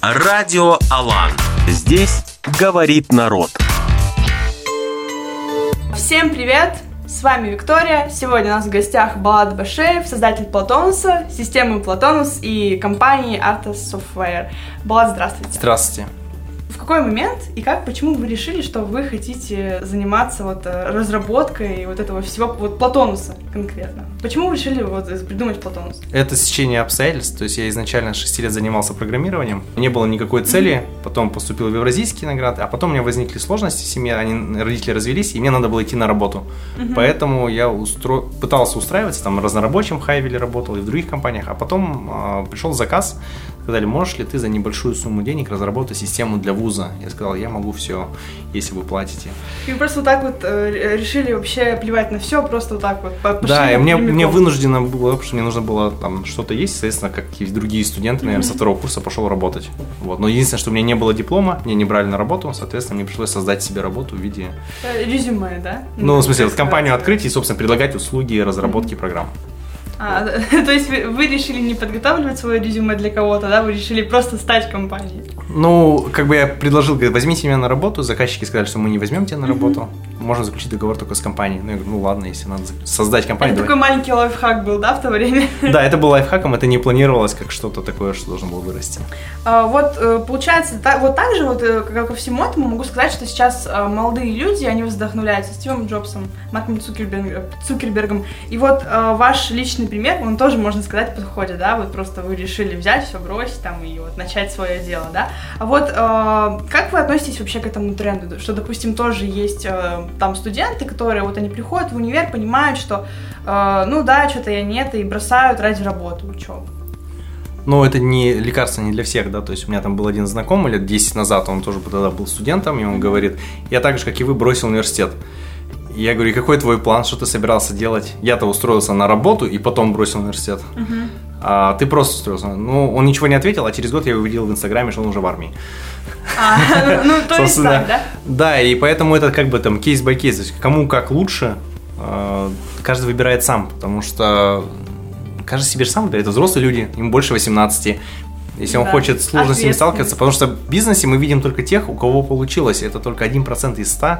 Радио Алан. Здесь говорит народ. Всем привет! С вами Виктория. Сегодня у нас в гостях Балад Башеев, создатель Платонуса, системы Платонус и компании Artas Software. Балад, здравствуйте. Здравствуйте. Какой момент и как, почему вы решили, что вы хотите заниматься вот э, разработкой вот этого всего, вот Платонуса конкретно? Почему вы решили вот придумать Платонус? Это сечение обстоятельств, то есть я изначально 6 лет занимался программированием, не было никакой цели, потом поступил в Евразийский наград, а потом у меня возникли сложности в семье, они, родители развелись, и мне надо было идти на работу. Поэтому я устро... пытался устраиваться, там разнорабочим в Хайвеле работал и в других компаниях, а потом э, пришел заказ, сказали, можешь ли ты за небольшую сумму денег разработать систему для вуза? Я сказал, я могу все, если вы платите. И вы просто вот так вот э, решили вообще плевать на все, просто вот так вот пошли Да, и мне, прямиком. мне вынуждено было, потому что мне нужно было там что-то есть, соответственно, как и другие студенты, наверное, со второго курса пошел работать. Вот. Но единственное, что у меня не было диплома, меня не брали на работу, соответственно, мне пришлось создать себе работу в виде, Э, Резюме, да? ну, в смысле, вот компанию открыть и, собственно, предлагать услуги разработки программ. А, то есть вы, вы решили не подготавливать свое резюме для кого-то, да? Вы решили просто стать компанией. Ну, как бы я предложил, говорит, возьмите меня на работу, заказчики сказали, что мы не возьмем тебя на работу, можно заключить договор только с компанией. Ну, я говорю, ну ладно, если надо создать компанию, Это давай. такой маленький лайфхак был, да, в то время? Да, это был лайфхаком, это не планировалось как что-то такое, что должно было вырасти. А, Вот э, получается, та- вот так же, вот э, как ко всему этому, могу сказать, что сейчас э, молодые люди, они вдохновляются Стивом Джобсом, Марком Цукерберг- Цукербергом. И вот ваш личный пример, он тоже, можно сказать, подходит, да, вот просто вы решили взять, все бросить там и вот начать свое дело, да. А вот э, как вы относитесь вообще к этому тренду, что, допустим, тоже есть э, там студенты, которые вот они приходят в универ, понимают, что, э, ну да, что-то я нет, и бросают ради работы, учебы. Но это не лекарство не для всех, да, то есть у меня там был один знакомый лет 10 назад, он тоже тогда был студентом, и он говорит, я так же, как и вы, бросил университет. И я говорю, какой твой план, что ты собирался делать? Я-то устроился на работу и потом бросил университет. А ты просто устроился. Ну, он ничего не ответил, а через год я увидел в Инстаграме, что он уже в армии. А, ну, то есть так, да? Да, и поэтому это как бы там кейс by кейс, то есть кому как лучше, э, каждый выбирает сам, потому что каждый себе сам выбирает, это взрослые люди, им больше 18, если он Да. хочет с сложностями сталкиваться, потому что в бизнесе мы видим только тех, у кого получилось, это только 1% из 100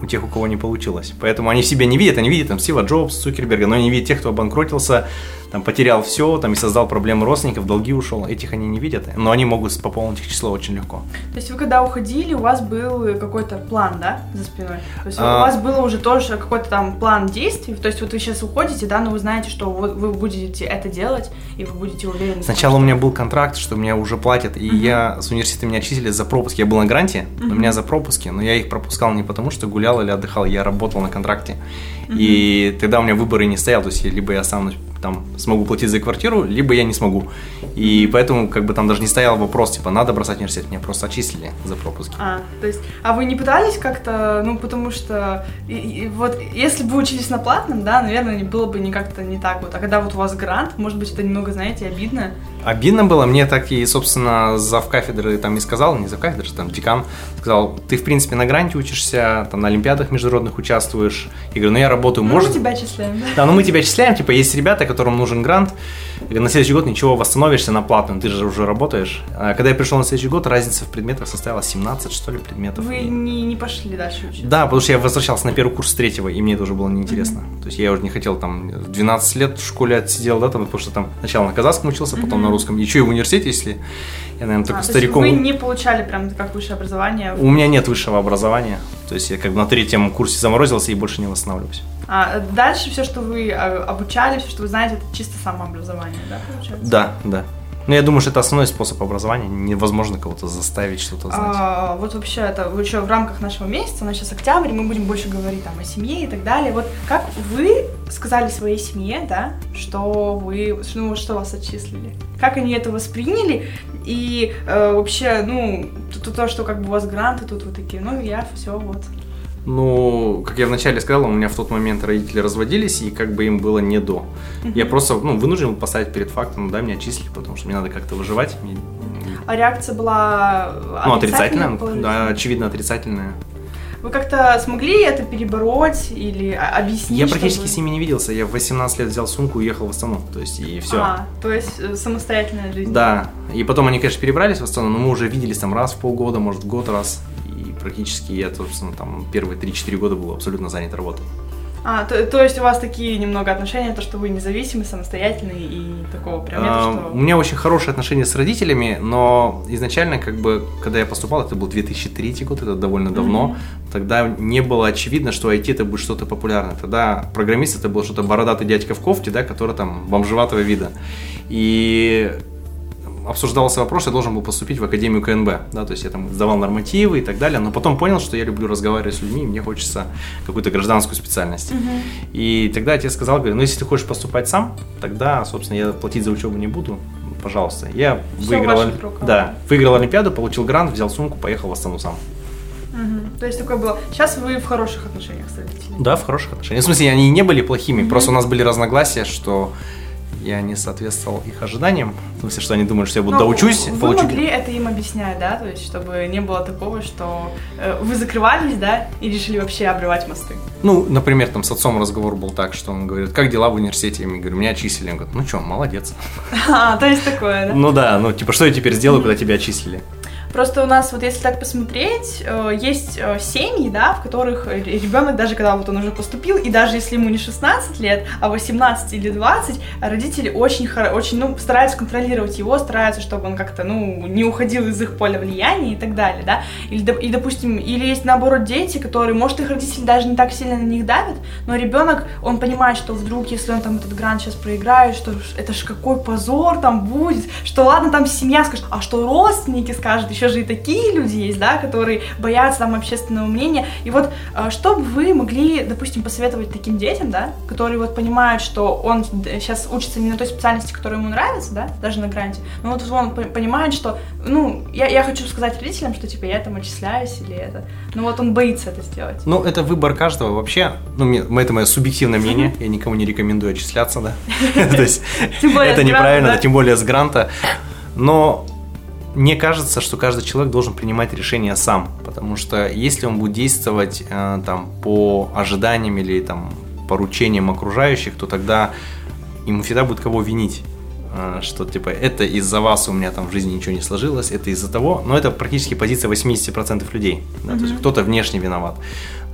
у тех, у кого не получилось. Поэтому они в себе не видят, они видят там Стива Джобс, Цукерберга, но они видят тех, кто обанкротился, там потерял все, там и создал проблемы родственников, долги ушел. Этих они не видят, но они могут пополнить их число очень легко. То есть вы когда уходили, у вас был какой-то план, да, за спиной? То есть А. у вас было уже тоже какой-то там план действий? То есть вот вы сейчас уходите, да, но вы знаете, что вы, вы будете это делать, и вы будете уверены. Сначала у что- меня был контракт, что меня уже платят, и я с университета меня отчислили за пропуск. Я был на гранте, но меня за пропуски, но я их пропускал не потому, что гулял или отдыхал, я работал на контракте. И тогда у меня выбора не стоял, то есть либо я сам там смогу платить за квартиру, либо я не смогу. И поэтому как бы там даже не стоял вопрос, типа, надо бросать университет, меня просто отчислили за пропуски. А, то есть, а вы не пытались как-то, ну, потому что, и- и вот, если бы вы учились на платном, да, наверное, было бы не как-то не так вот. А когда вот у вас грант, может быть, это немного, знаете, обидно. Обидно было, мне так и, собственно, зав кафедры там и сказал, не зав кафедры, там декан, сказал, ты, в принципе, на гранте учишься, там на олимпиадах международных участвуешь. Я говорю, ну я работаю, Ну, может... мы тебя отчисляем, да? Да, ну мы тебя отчисляем, типа, есть ребята, которым нужен грант, и на следующий год ничего, восстановишься на платную, ты же уже работаешь. А когда я пришел на следующий год, разница в предметах составила 17, что ли, предметов. Вы И- не, не пошли дальше учиться. Да, потому что я возвращался на первый курс третьего, и мне это уже было неинтересно. То есть я уже не хотел там в 12 лет в школе отсидел, да, там, потому что там сначала на казахском учился, потом на русском. Еще и в университете, если я, наверное, А, только то есть стариком. вы не получали прям как высшее образование? У меня нет высшего образования. То есть я как бы на третьем курсе заморозился и больше не восстанавливаюсь. А дальше все, что вы а, обучали, все, что вы знаете, это чисто самообразование, да, получается? Да, да. Но я думаю, что это основной способ образования. Невозможно кого-то заставить что-то знать. А, вот вообще это еще в рамках нашего месяца, у нас сейчас октябрь, мы будем больше говорить там о семье и так далее. Вот как вы сказали своей семье, да, что вы, ну, что вас отчислили? Как они это восприняли? И э, вообще, ну, то, то, что как бы у вас гранты тут вот такие, ну, я все вот. Ну, как я вначале сказал, у меня в тот момент родители разводились, и как бы им было не до. Я просто, ну, вынужден был поставить перед фактом, да, меня отчислили, потому что мне надо как-то выживать. Мне- А реакция была Ну, отрицательная, положительная? да, очевидно отрицательная. Вы Вы как-то смогли это перебороть или объяснить? Я практически чтобы- с ними не виделся. Я в 18 лет взял сумку и уехал в Астану. То есть, и все. А, то есть э, самостоятельная жизнь. Да. И потом они, конечно, перебрались в Астану, но мы уже виделись там раз в полгода, может, в год раз. Практически я, собственно, там первые 3-4 года был абсолютно занят работой. А, то, то есть у вас такие немного отношения, то, что вы независимый, самостоятельный и такого прям нет, А, что... У меня очень хорошие отношения с родителями, но изначально, как бы, когда я поступал, это был 2003 год, это довольно давно, Мгм. тогда не было очевидно, что IT это будет что-то популярное. Тогда программист это был что-то бородатый дядька в кофте, да, который там бомжеватого вида. И обсуждался вопрос, я должен был поступить в Академию КНБ, да, то есть я там сдавал нормативы и так далее, но потом понял, что я люблю разговаривать с людьми, и мне хочется какую-то гражданскую специальность. Мгм. И тогда отец сказал, говорит, ну если ты хочешь поступать сам, тогда, собственно, я платить за учебу не буду, пожалуйста. Я Всё в выиграл, да, выиграл Олимпиаду, получил грант, взял сумку, поехал в Астану сам. Мгм. То есть такое было. Сейчас вы в хороших отношениях с родителями. Да, в хороших отношениях. В смысле, они не были плохими, Мгм. просто у нас были разногласия, что я не соответствовал их ожиданиям. В смысле, что они думают, что я вот Ну, доучусь, Вы получу... могли это им объяснять, да? То есть, чтобы не было такого, что э, вы закрывались, да, и решили вообще обрывать мосты. Ну, например, там с отцом разговор был так, что он говорит, как дела в университете? Я говорю, меня отчислили. Он говорит, ну что, молодец. А, то есть такое, да? Ну да, ну типа, что я теперь сделаю, когда тебя отчислили? Просто у нас, вот если так посмотреть, э, есть э, семьи, да, в которых ребенок, даже когда вот он уже поступил, и даже если ему не 16 лет, а 18 или 20, родители очень, очень ну, стараются контролировать его, стараются, чтобы он как-то, ну, не уходил из их поля влияния и так далее, да. Или, и, допустим, или есть, наоборот, дети, которые, может, их родители даже не так сильно на них давят, но ребенок, он понимает, что вдруг, если он там этот грант сейчас проиграет, что это ж какой позор там будет, что ладно, там семья скажет, а что родственники скажут, еще же и такие люди есть, да, которые боятся там общественного мнения. И вот э, что бы вы могли, допустим, посоветовать таким детям, да, которые вот понимают, что он сейчас учится не на той специальности, которая ему нравится, да, даже на гранте, но вот он по- понимает, что, ну, я, я хочу сказать родителям, что типа я там отчисляюсь или это, но вот он боится это сделать. Ну, это выбор каждого вообще. Ну, мне, это мое субъективное мнение. Я никому не рекомендую отчисляться, да. То есть, это неправильно, тем более с гранта. Но мне кажется, что каждый человек должен принимать решение сам, потому что если он будет действовать э, там по ожиданиям или там поручениям окружающих, то тогда ему всегда будет кого винить э, что типа это из-за вас у меня там в жизни ничего не сложилось, это из-за того, но это практически позиция 80% людей, да, то есть кто-то внешне виноват.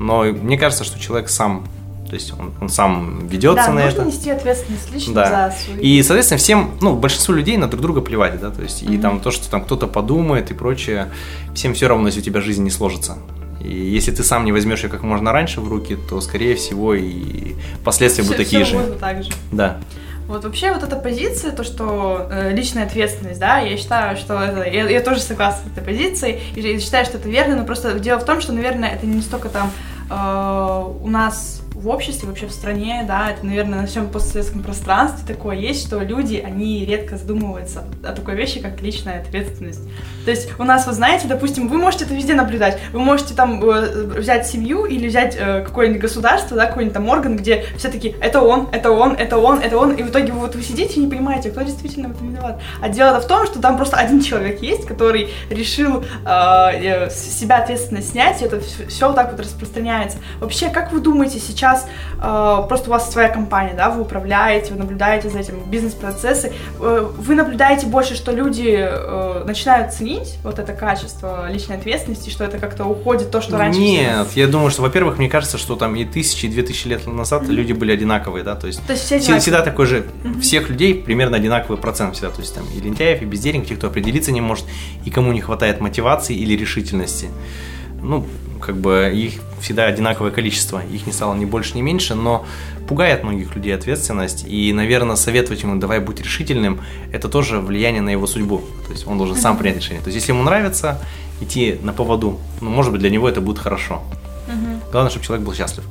Но мне кажется, что человек сам, то есть он, он сам ведется Да, на нужно это. нести ответственность лично Да. за свои... И, соответственно, всем, ну, большинству людей на друг друга плевать, да, то есть, и Мгм. там то, что там кто-то подумает и прочее, всем все равно, если у тебя жизнь не сложится. И если ты сам не возьмешь ее как можно раньше в руки, то, скорее всего, и последствия будут Всё- такие всё же. будет так же. Да. Вот вообще вот эта позиция, то, что э, личная ответственность, да, я считаю, что это, я, я тоже согласна с этой позицией, и я считаю, что это верно, но просто дело в том, что, наверное, это не столько там э, у нас в обществе, вообще в стране, да, это, наверное, на всем постсоветском пространстве такое есть, что люди, они редко задумываются о такой вещи, как личная ответственность. То есть у нас, вы знаете, допустим, вы можете это везде наблюдать, вы можете там э, взять семью или взять э, какое-нибудь государство, да, какой-нибудь там орган, где все таки это он, это он, это он, это он, и в итоге вы, вот вы сидите и не понимаете, кто действительно в этом виноват. А дело в том, что там просто один человек есть, который решил э, э, с себя ответственность снять, и это все вот так вот распространяется. Вообще, как вы думаете, сейчас э, просто у вас своя компания, да, вы управляете, вы наблюдаете за этим бизнес-процессы, э, вы наблюдаете больше, что люди э, начинают ценить вот это качество личной ответственности, что это как-то уходит то, что раньше... Нет, я думаю, что, во-первых, мне кажется, что там и тысячи, и две тысячи лет назад люди были одинаковые, да, то есть То есть все Всегда, всегда такой же, Мгм. всех людей примерно одинаковый процент всегда, то есть там и лентяев, и бездельников, тех, кто определиться не может, и кому не хватает мотивации или решительности. Ну, как бы их всегда одинаковое количество, их не стало ни больше, ни меньше, но пугает многих людей ответственность, и, наверное, советовать ему «давай будь решительным» это тоже влияние на его судьбу, то есть он должен сам принять решение. То есть если ему нравится идти на поводу, ну, может быть, для него это будет хорошо. Главное, чтобы человек был счастлив.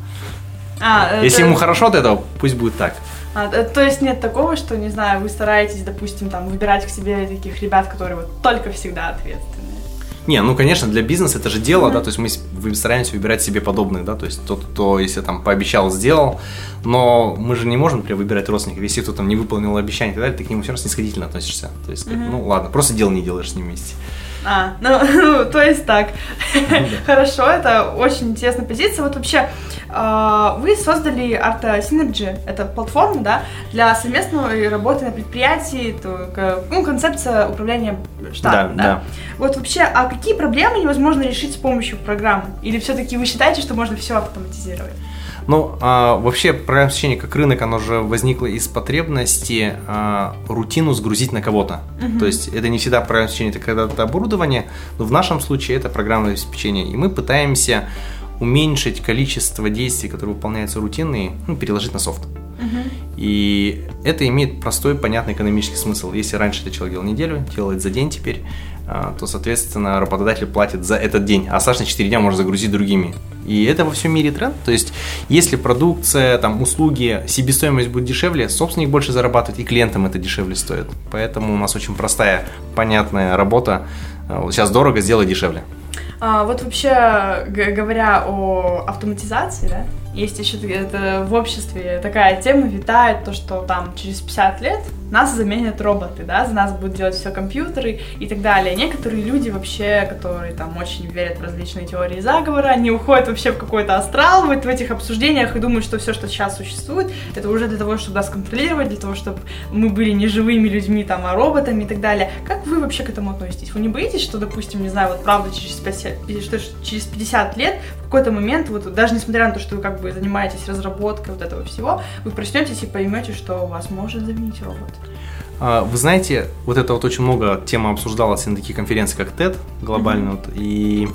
А, Если это- ему хорошо от этого, пусть будет так. А, т- то есть нет такого, что, не знаю, вы стараетесь, допустим, там, выбирать к себе таких ребят, которые вот только всегда ответственные. Не, ну конечно, для бизнеса это же дело, да, то есть мы стараемся выбирать себе подобных, да, то есть тот, кто, если там пообещал, сделал, но мы же не можем, например, выбирать родственников, если кто там не выполнил обещание и так далее, ты к нему все равно снисходительно относишься, то есть, Мгм. ну ладно, просто дел не делаешь с ним вместе. А, ну, ну, то есть так. Хорошо, это очень интересная позиция. Вот вообще, а, вы создали Arta Synergy, это платформа, да, для совместной работы на предприятии, то, ну, концепция управления штатом, да, да? да? Вот вообще, а какие проблемы невозможно решить с помощью программы? Или все-таки вы считаете, что можно все автоматизировать? Ну, а, вообще, программное обеспечение как рынок, оно же возникло из потребности а, рутину сгрузить на кого-то. Угу. То есть это не всегда программное обеспечение, это когда-то оборудование, но в нашем случае это программное обеспечение. И мы пытаемся уменьшить количество действий, которые выполняются рутинные, ну, переложить на софт. И это имеет простой, понятный экономический смысл. Если раньше это человек делал неделю, делает за день теперь, а, то, соответственно, работодатель платит за этот день, а оставшиеся 4 дня можно загрузить другими. И это во всем мире тренд. То есть, если продукция, там, услуги, себестоимость будет дешевле, собственник больше зарабатывает, и клиентам это дешевле стоит. Поэтому у нас очень простая, понятная работа. А, сейчас дорого, сделай дешевле. А, вот вообще, говоря о автоматизации, да, есть еще это в обществе такая тема витает, то, что там через 50 лет нас заменят роботы, да, за нас будут делать все компьютеры и так далее. Некоторые люди вообще, которые там очень верят в различные теории заговора, они уходят вообще в какой-то астрал вот в этих обсуждениях и думают, что все, что сейчас существует, это уже для того, чтобы нас контролировать, для того, чтобы мы были не живыми людьми, там, а роботами и так далее. Как вы вообще к этому относитесь? Вы не боитесь, что, допустим, не знаю, вот правда через 50, что через 50 лет какой-то момент, вот даже несмотря на то, что вы как бы занимаетесь разработкой вот этого всего, вы проснетесь и поймете, что вас может заменить робот? А, вы знаете, вот это вот очень много тема обсуждалась на таких конференциях, как TED глобально, mm-hmm. вот, и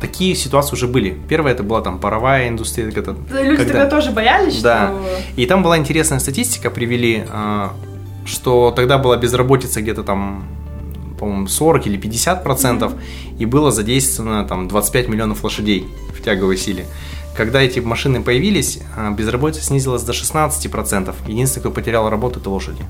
такие ситуации уже были. Первая это была там паровая индустрия. Когда, Люди когда... тогда тоже боялись, да. что... И там была интересная статистика, привели, а, что тогда была безработица где-то там по-моему, 40 или 50 процентов, и было задействовано там 25 миллионов лошадей в тяговой силе. Когда эти машины появились, а, безработица снизилась до 16%. Единственное, кто потерял работу, это лошади.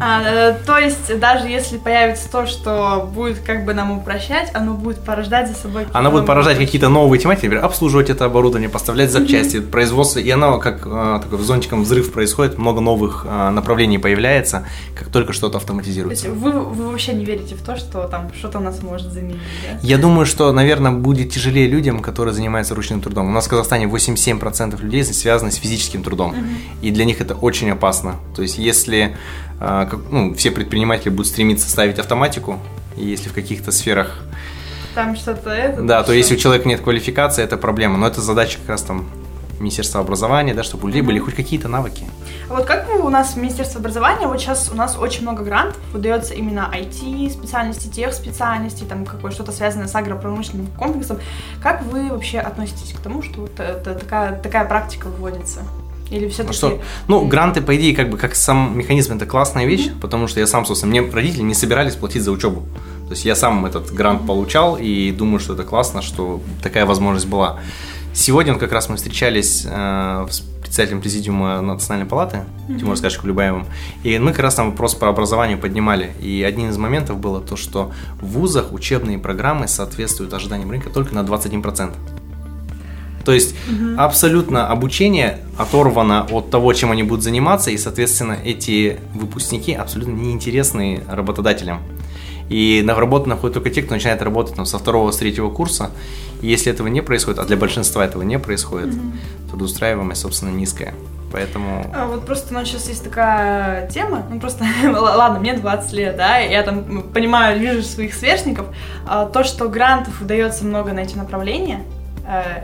А, э, то есть, даже если появится то, что будет как бы нам упрощать, оно будет порождать за собой... Оно будет порождать какие-то новые тематики, например, обслуживать это оборудование, поставлять запчасти, mm-hmm. производство, и оно как а, такой зонтиком взрыв происходит, много новых а, направлений появляется, как только что-то автоматизируется. То есть вы, вы вообще не верите в то, что там что-то нас может заменить, да? Я думаю, что, наверное, будет тяжелее людям, которые занимаются ручным трудом. У нас в Казахстане 87% людей связаны с физическим трудом, mm-hmm. и для них это очень опасно. То есть, если как, ну, все предприниматели будут стремиться ставить автоматику, и если в каких-то сферах там что-то это. Да, то если у человека нет квалификации, это проблема. Но это задача как раз там Министерства образования, да, чтобы у людей были хоть какие-то навыки. А вот как у нас Министерство образования, вот сейчас у нас очень много грантов выдается именно IT специальности, тех специальностей, там какое что-то связанное с агропромышленным комплексом. Как вы вообще относитесь к тому, что вот это, такая, такая практика вводится? Или все-таки... Ну, что? ну, гранты, по идее, как бы как сам механизм, это классная вещь, mm-hmm. потому что я сам, собственно, мне родители не собирались платить за учебу. То есть я сам этот грант mm-hmm. получал и думаю, что это классно, что такая возможность была. Сегодня как раз мы встречались э, с председателем президиума Национальной палаты mm-hmm. Тимуром Скачком Любаевым, и мы как раз там вопрос про образование поднимали. И один из моментов было то, что в вузах учебные программы соответствуют ожиданиям рынка только на 21%. То есть угу. абсолютно обучение оторвано от того, чем они будут заниматься, и, соответственно, эти выпускники абсолютно неинтересны работодателям. И на работу находят только те, кто начинает работать там, со второго, с третьего курса. И если этого не происходит, а для большинства этого не происходит, mm трудоустраиваемость, собственно, низкая. Поэтому... А вот просто у нас сейчас есть такая тема, ну просто, ладно, мне 20 лет, да, я там понимаю, вижу своих сверстников, а, то, что грантов удается много на эти направления,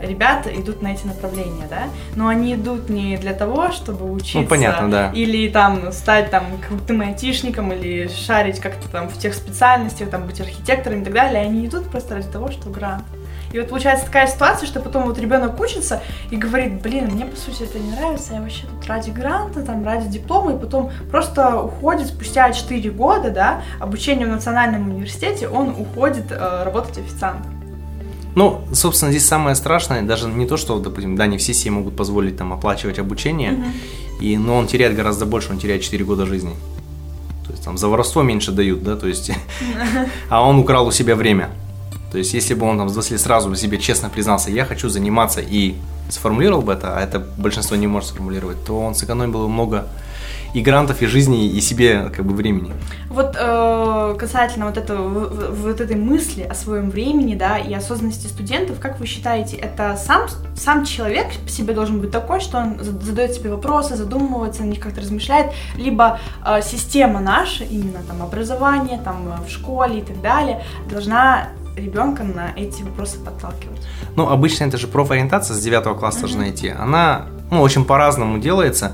ребята идут на эти направления, да, но они идут не для того, чтобы учиться, ну, понятно, да. или там стать там крутым айтишником, или шарить как-то там в тех специальностях, там быть архитектором и так далее, они идут просто ради того, что грант. И вот получается такая ситуация, что потом вот ребенок учится и говорит, блин, мне по сути это не нравится, я вообще тут ради гранта, там, ради диплома, и потом просто уходит спустя 4 года, да, обучения в национальном университете, он уходит э, работать официантом. Ну, собственно, здесь самое страшное, даже не то, что, допустим, да, не все себе могут позволить там оплачивать обучение, угу. и, но он теряет гораздо больше, он теряет 4 года жизни. То есть там за воровство меньше дают, да, то есть, а он украл у себя время. То есть, если бы он там 20 сразу себе честно признался, я хочу заниматься и сформулировал бы это, а это большинство не может сформулировать, то он сэкономил бы много и грантов, и жизни, и себе как бы времени. Вот э, касательно вот, этого, вот этой мысли о своем времени, да, и осознанности студентов, как вы считаете, это сам, сам человек по себе должен быть такой, что он задает себе вопросы, задумывается на них, как-то размышляет, либо э, система наша, именно там образование, там в школе и так далее, должна ребенка на эти вопросы подталкивать? Ну, обычно это же профориентация с 9 класса mm-hmm. должна идти. Она, ну, очень по-разному делается.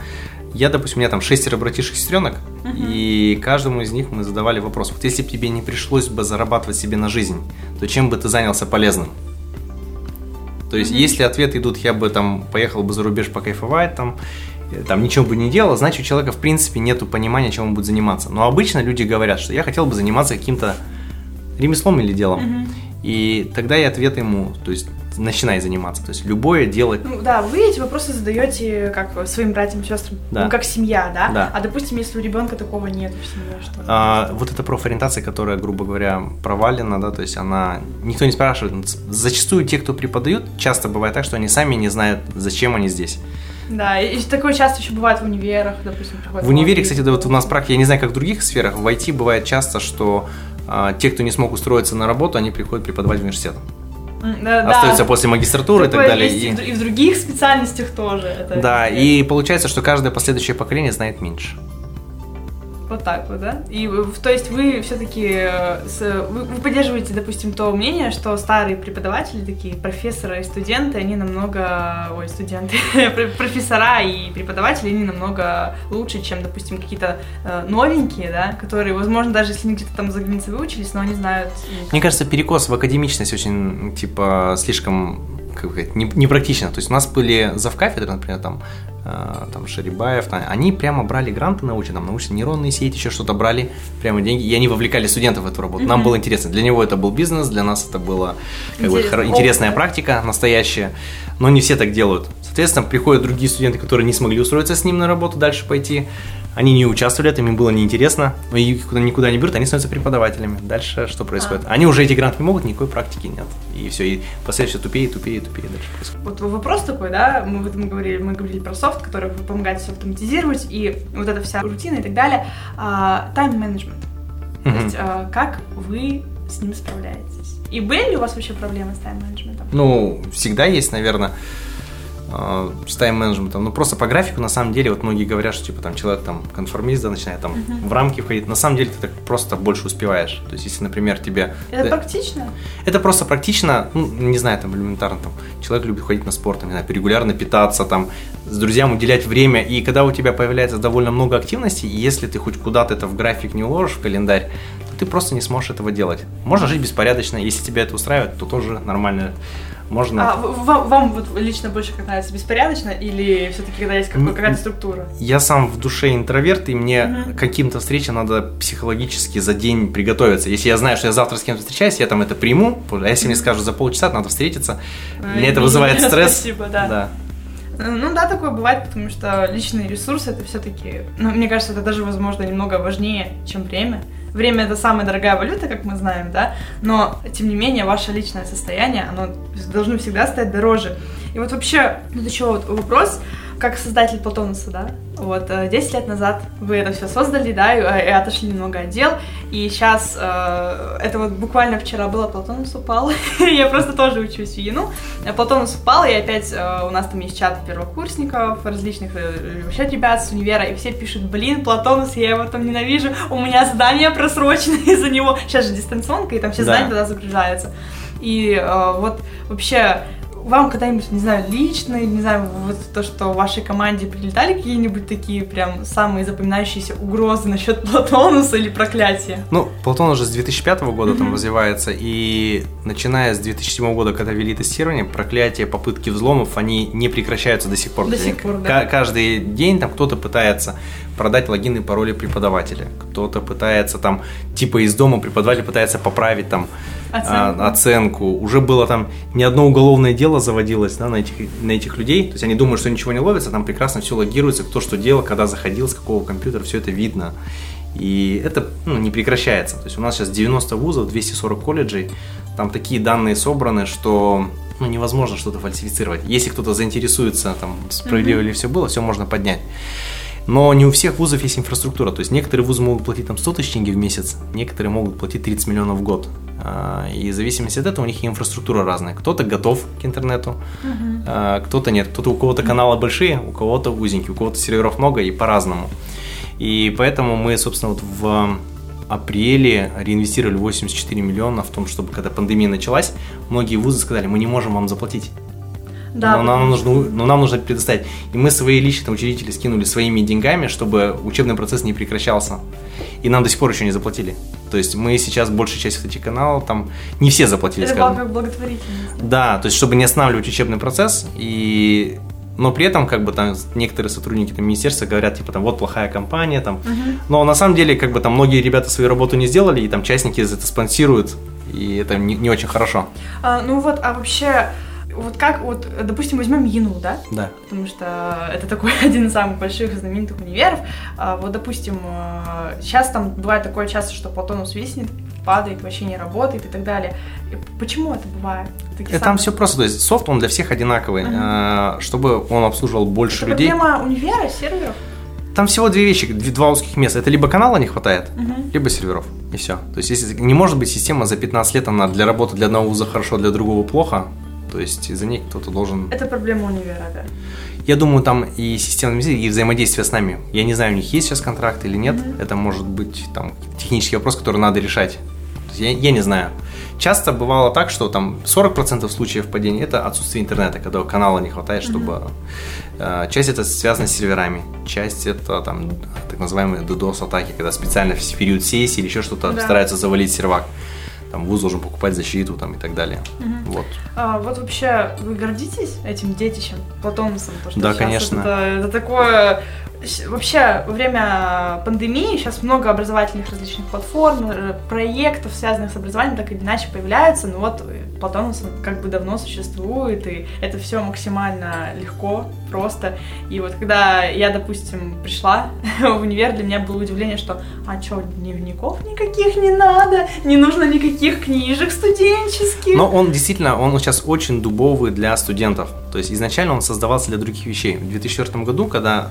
Я, допустим, у меня там шестеро братишек и сестренок, uh-huh. и каждому из них мы задавали вопрос. Вот если бы тебе не пришлось бы зарабатывать себе на жизнь, то чем бы ты занялся полезным? То есть, uh-huh. если ответы идут, я бы там поехал бы за рубеж покайфовать, там, э, там ничего бы не делал, значит, у человека, в принципе, нету понимания, чем он будет заниматься. Но обычно люди говорят, что я хотел бы заниматься каким-то ремеслом или делом. Угу. И тогда я ответ ему, то есть начинай заниматься. То есть любое делать. Ну да, вы эти вопросы задаете как своим братьям, сестрам, да. ну как семья, да? Да. А допустим, если у ребенка такого нет в семье, что? А, вот эта профориентация, которая, грубо говоря, провалена, да, то есть она никто не спрашивает. Зачастую те, кто преподают, часто бывает так, что они сами не знают, зачем они здесь. Да, и такое часто еще бывает в универах, допустим. В универе, кстати, да, вот у нас практика, я не знаю, как в других сферах, в IT бывает часто, что а, те, кто не смог устроиться на работу, они приходят преподавать в университет. Да, Остаются да. после магистратуры Такое и так далее. И... и в других специальностях тоже. Это да, и получается, что каждое последующее поколение знает меньше. Вот так вот, да? И то есть вы все-таки э, вы, поддерживаете, допустим, то мнение, что старые преподаватели, такие профессоры и студенты, они намного, ой, студенты, профессора и преподаватели, они намного лучше, чем, допустим, какие-то э, новенькие, да, которые, возможно, даже если они где-то там за границей выучились, но они знают. Мне кажется, перекос в академичность очень, типа, слишком как сказать, непрактично. То есть у нас были завкафедры, например, там Э, там Шарибаев, они прямо брали гранты научные, там научные нейронные сети, еще что-то брали, прямо деньги, и они вовлекали студентов в эту работу. Нам было интересно. Для него это был бизнес, для нас это была как бы, интересная практика, настоящая, но не все так делают. Соответственно, приходят другие студенты, которые не смогли устроиться с ним на работу, дальше пойти, они не участвовали, это им было неинтересно, но их никуда не берут, они становятся преподавателями. Дальше что происходит? А. Они уже эти гранты не могут, никакой практики нет. И все, и последующее тупее, тупее, тупее дальше происходит. Вот вопрос такой, да, мы, вот мы говорили, мы говорили про софт, который помогает все автоматизировать, и вот эта вся рутина и так далее. Тайм-менеджмент. То есть, а, как вы с ним справляетесь? И были ли у вас вообще проблемы с тайм-менеджментом? Ну, всегда есть, наверное с тайм-менеджментом. Ну, просто по графику, на самом деле, вот многие говорят, что, типа, там, человек, там, конформист, да, начинает, там, uh-huh. в рамки входить. На самом деле, ты так просто больше успеваешь. То есть, если, например, тебе... Это практично? Это просто практично, ну, не знаю, там, элементарно, там, человек любит ходить на спорт, там, не знаю, регулярно питаться, там, с друзьями уделять время, и когда у тебя появляется довольно много активностей, и если ты хоть куда-то это в график не уложишь, в календарь, то ты просто не сможешь этого делать. Можно жить беспорядочно, если тебя это устраивает, то тоже нормально можно... А вам, вам вот лично больше как нравится беспорядочно или все-таки когда есть какая-то структура? Я сам в душе интроверт, и мне угу. каким-то встречам надо психологически за день приготовиться. Если я знаю, что я завтра с кем-то встречаюсь, я там это приму, а если мне скажут за полчаса, надо встретиться, а, мне это вызывает стресс. Спасибо, да. да. Ну да, такое бывает, потому что личные ресурсы это все-таки, ну, мне кажется, это даже, возможно, немного важнее, чем время. Время это самая дорогая валюта, как мы знаем, да, но, тем не менее, ваше личное состояние, оно должно всегда стать дороже. И вот вообще, тут еще вот вопрос, как создатель Платонуса, да, вот, 10 э, лет назад вы это все создали, да, и, э, и отошли немного от дел, и сейчас, э, это вот буквально вчера было, Платонус упал, я просто тоже учусь в ЕНУ, Платонус упал, и опять э, у нас там есть чат первокурсников, различных э, вообще ребят с универа, и все пишут, блин, Платонус, я его там ненавижу, у меня задание просрочено из-за него, сейчас же дистанционка, и там все задания туда загружаются, и э, вот вообще вам когда-нибудь, не знаю, лично, не знаю, вот то, что в вашей команде прилетали какие-нибудь такие прям самые запоминающиеся угрозы насчет Платонуса или проклятия? Ну, Платон уже с 2005 года mm-hmm. там развивается, и начиная с 2007 года, когда вели тестирование, проклятия, попытки взломов, они не прекращаются до сих пор. До сих пор, да. Каждый день там кто-то пытается продать логины и пароли преподавателя, кто-то пытается там, типа из дома преподаватель пытается поправить там оценку. А, оценку. Уже было там не одно уголовное дело заводилось да, на, этих, на этих людей. То есть они думают, что ничего не ловится, там прекрасно все логируется, кто что делал, когда заходил, с какого компьютера, все это видно. И это ну, не прекращается. То есть у нас сейчас 90 вузов, 240 колледжей, там такие данные собраны, что ну, невозможно что-то фальсифицировать. Если кто-то заинтересуется, там, справедливо mm-hmm. ли все было, все можно поднять. Но не у всех вузов есть инфраструктура. То есть некоторые вузы могут платить там 100 тысяч тенге в месяц, некоторые могут платить 30 миллионов в год. А, и в зависимости от этого у них и инфраструктура разная. Кто-то готов к интернету, uh кто-то нет. Кто-то у кого-то каналы большие, у кого-то узенькие, у кого-то серверов много и по-разному. И поэтому мы, собственно, вот в апреле реинвестировали 84 миллиона в том, чтобы когда пандемия началась, многие вузы сказали, мы не можем вам заплатить. Да, но, нам нужно, но нам нужно предоставить. И мы свои личные учредители скинули своими деньгами, чтобы учебный процесс не прекращался. И нам до сих пор еще не заплатили. То есть мы сейчас большая часть этих каналов, там не все заплатили, Это скажем. как благотворительность. Да, то есть чтобы не останавливать учебный процесс и но при этом как бы там некоторые сотрудники там, министерства говорят, типа там вот плохая компания, там, uh но на самом деле как бы там многие ребята свою работу не сделали, и там частники это спонсируют, и это не, не очень хорошо. А, ну вот, а вообще вот как, вот, допустим, возьмем ЮНУ, да? Да. Потому что это такой один из самых больших знаменитых универов. А, вот, допустим, сейчас э, там бывает такое часто, что Платонус виснет, падает, вообще не работает и так далее. И почему это бывает? Такие Там все просто, то есть софт, он для всех одинаковый, uh-huh. чтобы он обслуживал больше это людей. проблема универа, серверов? Там всего две вещи, два узких места. Это либо канала не хватает, uh-huh. либо серверов. И все. То есть, если не может быть система за 15 лет, она для работы для одного вуза хорошо, для другого плохо, то есть из-за них кто-то должен... Это проблема универа, да? Я думаю, там и система и взаимодействие с нами. Я не знаю, у них есть сейчас контракт или нет. Mm-hmm. Это может быть там технический вопрос, который надо решать. Я, я не знаю. Часто бывало так, что там 40% случаев падения это отсутствие интернета, когда канала не хватает, чтобы... Mm-hmm. Часть это связано с серверами, часть это там так называемые DDoS атаки, когда специально в период сессии или еще что-то да. стараются завалить сервак там вуз должен покупать защиту там и так далее. Угу. Вот. А, вот вообще вы гордитесь этим детищем, Платонусом? То, что да, конечно. Это, это такое вообще во время пандемии сейчас много образовательных различных платформ, э, проектов, связанных с образованием, так или иначе появляются, но вот Платонус как бы давно существует, и это все максимально легко, просто. И вот когда я, допустим, пришла в универ, для меня было удивление, что а что, дневников никаких не надо, не нужно никаких книжек студенческих. Но он действительно, он сейчас очень дубовый для студентов. То есть изначально он создавался для других вещей. В 2004 году, когда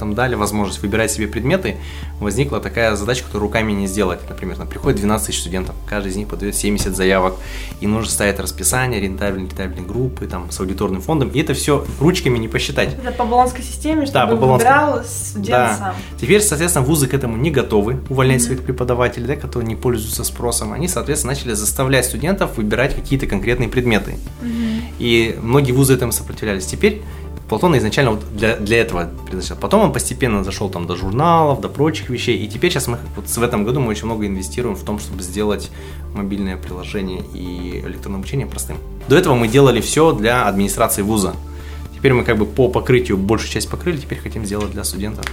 студентам дали возможность выбирать себе предметы, возникла такая задача, которую руками не сделать. Например, там приходит 12 тысяч студентов, каждый из них подает 70 заявок, и нужно ставить расписание, рентабельные, рентабельные группы, там, с аудиторным фондом, и это все ручками не посчитать. Это по баллонской системе, чтобы да, по баллонской... выбирал студент да. сам. Теперь, соответственно, вузы к этому не готовы, увольнять mm-hmm. своих преподавателей, да, которые не пользуются спросом. Они, соответственно, начали заставлять студентов выбирать какие-то конкретные предметы. Mm-hmm. И многие вузы этому сопротивлялись. Теперь Платон изначально вот для, для этого предназначал. Потом он постепенно зашел там до журналов, до прочих вещей. И теперь сейчас мы вот в этом году мы очень много инвестируем в том, чтобы сделать мобильное приложение и электронное обучение простым. До этого мы делали все для администрации вуза. Теперь мы как бы по покрытию большую часть покрыли, теперь хотим сделать для студентов.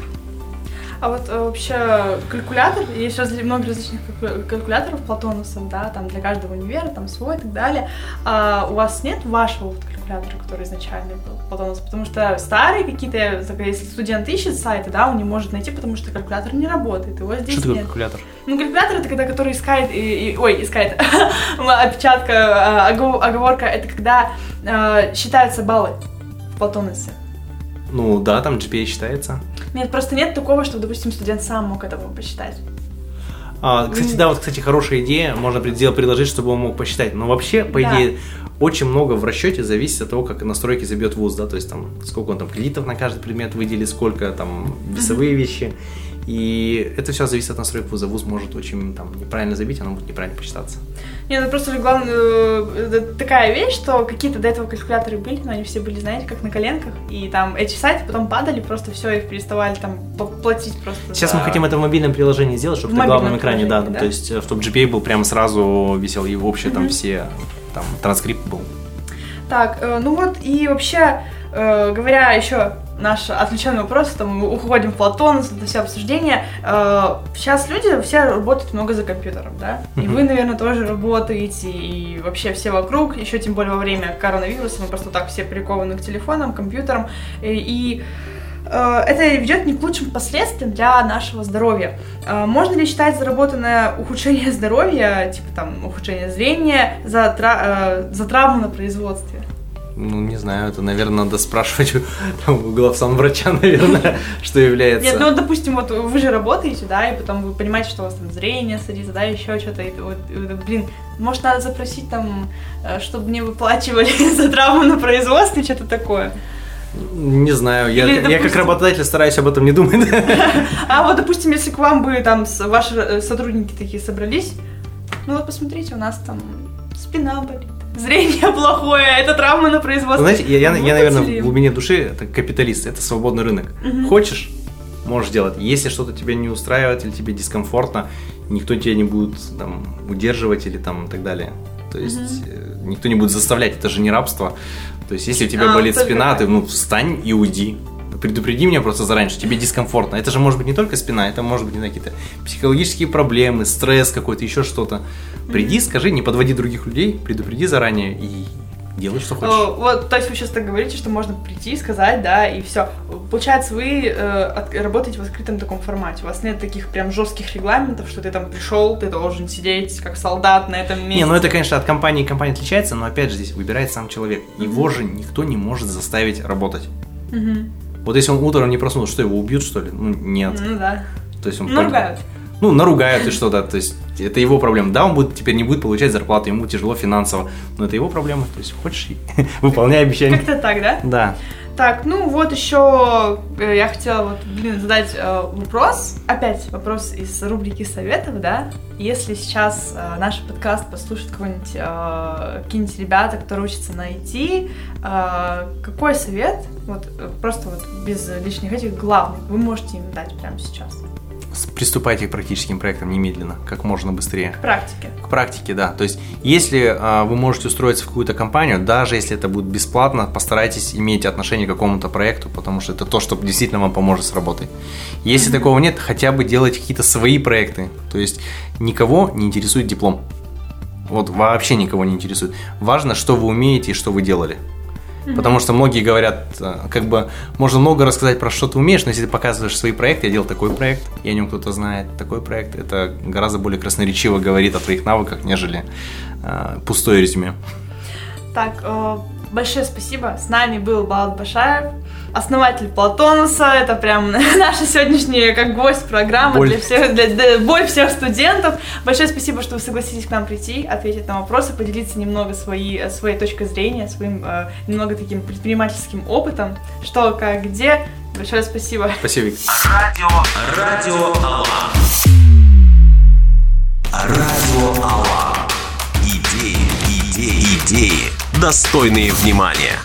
А вот э, вообще калькулятор, есть разли, много различных калькуляторов Платонусов, да, там для каждого универа, там свой и так далее. А у вас нет вашего вот калькулятора, который изначально был Платонус? Потому что старые какие-то, если студент ищет сайты, да, он не может найти, потому что калькулятор не работает, его здесь Что такое нет. калькулятор? Ну, калькулятор это когда, который искает, и, и, ой, искает, опечатка, а, оговорка, это когда э, считаются баллы в Платонусе. Ну да, там GPA считается. Нет, просто нет такого, чтобы, допустим, студент сам мог этого посчитать. А, кстати, да, вот, кстати, хорошая идея. Можно предложить, чтобы он мог посчитать. Но вообще, по да. идее, очень много в расчете зависит от того, как настройки забьет вуз, да, то есть там сколько он там кредитов на каждый предмет выделит, сколько там весовые вещи. И это все зависит от настроек вуза. Вуз может очень там неправильно забить, оно будет неправильно посчитаться. Нет, ну просто главное, э, такая вещь, что какие-то до этого калькуляторы были, но они все были, знаете, как на коленках, и там эти сайты потом падали, просто все, их переставали там платить просто. Сейчас за... мы хотим это в мобильном приложении сделать, чтобы в на главном экране, да, да, то есть э, чтобы GPA был прямо сразу висел, и вообще mm-hmm. там все, там транскрипт был. Так, э, ну вот, и вообще, говоря еще наш отвлеченный вопрос, там мы уходим в Платон, это все обсуждение. Э, сейчас люди все работают много за компьютером, да? И вы, наверное, тоже работаете, и вообще все вокруг, еще тем более во время коронавируса, мы просто так все прикованы к телефонам, компьютерам, и, и э, это ведет не к лучшим последствиям для нашего здоровья. Э, можно ли считать заработанное ухудшение здоровья, типа там ухудшение зрения, за, тра за травму на производстве? Ну, не знаю, это, наверное, надо спрашивать у, там, у главсам врача, наверное, что является. Нет, ну, допустим, вот вы же работаете, да, и потом вы понимаете, что у вас там зрение садится, да, еще что-то, и вот, блин, может, надо запросить там, э, чтобы мне выплачивали за травму на производстве, что-то такое. Не знаю, я, Или, я как работодатель стараюсь об этом не думать. А вот, допустим, если к вам бы там ваши э, сотрудники такие собрались, ну вот посмотрите, у нас там спина болит, зрение плохое, это травма на производстве. Знаете, я, я, я, наверное, в глубине души это капиталист, это свободный рынок. Мгм. Хочешь, можешь делать. Если что-то тебя не устраивает или тебе дискомфортно, никто тебя не будет там, удерживать или там и так далее. То есть э, никто не будет заставлять, это же не рабство. То есть если у тебя А, болит спина, так. ты ну встань и уйди. Предупреди меня просто заранее, тебе дискомфортно. Это же может быть не только спина, это может быть не какие-то психологические проблемы, стресс какой-то, еще что-то. Приди, скажи, не подводи других людей, предупреди заранее и делай, что хочешь. Э, Вот, то есть вы сейчас так говорите, что можно прийти, сказать, да, и все. Получается, вы э, от- работаете в открытом таком формате. У вас нет таких прям жестких регламентов, что ты там пришел, ты должен сидеть как солдат на этом месте. Не, ну это, конечно, от компании к компании отличается, но опять же здесь выбирает сам человек. Его же никто не может заставить работать. Мгм. Вот если он утром не проснулся, что его убьют, что ли? Ну, нет. Ну да. То есть он Ну, ругают. Ну, наругают и что-то. То есть это его проблема. Да, он будет теперь не будет получать зарплату, ему тяжело финансово, но это его проблема. То есть хочешь, выполняй обещания. Как-то так, да? Да. Так, ну вот еще э, я хотела вот, блин, задать э, вопрос. Опять вопрос из рубрики советов, да? Если сейчас э, наш подкаст послушает какой-нибудь, э, какие-нибудь ребята, которые учатся на IT, э, какой совет, вот э, просто вот без лишних этих главных, вы можете им дать прямо сейчас? Приступайте к практическим проектам немедленно, как можно быстрее. К практике. К практике, да. То есть, если а, вы можете устроиться в какую-то компанию, даже если это будет бесплатно, постарайтесь иметь отношение к какому-то проекту, потому что это то, что действительно вам поможет с работой. Если такого нет, хотя бы делайте какие-то свои проекты. То есть, никого не интересует диплом. Вот вообще никого не интересует. Важно, что вы умеете и что вы делали. Потому что многие говорят, э, как бы, можно много рассказать про что ты умеешь, но если ты показываешь свои проекты, я делал такой проект, и о нем кто-то знает, такой проект, это гораздо более красноречиво говорит о твоих навыках, нежели э, пустое резюме. Так, э, большое спасибо. С нами был Балат Башаев, основатель Платонуса. Это прям наша сегодняшняя как гость программы Боль. для всех, для, для- боль всех студентов. Большое спасибо, что вы согласились к нам прийти, ответить на вопросы, поделиться немного своей, своей точкой зрения, своим э, немного таким предпринимательским опытом. Что, как, где. Большое спасибо. Спасибо, Вик. Радио, радио Алан. Радио Алан. Идеи, идеи, идеи, достойные внимания.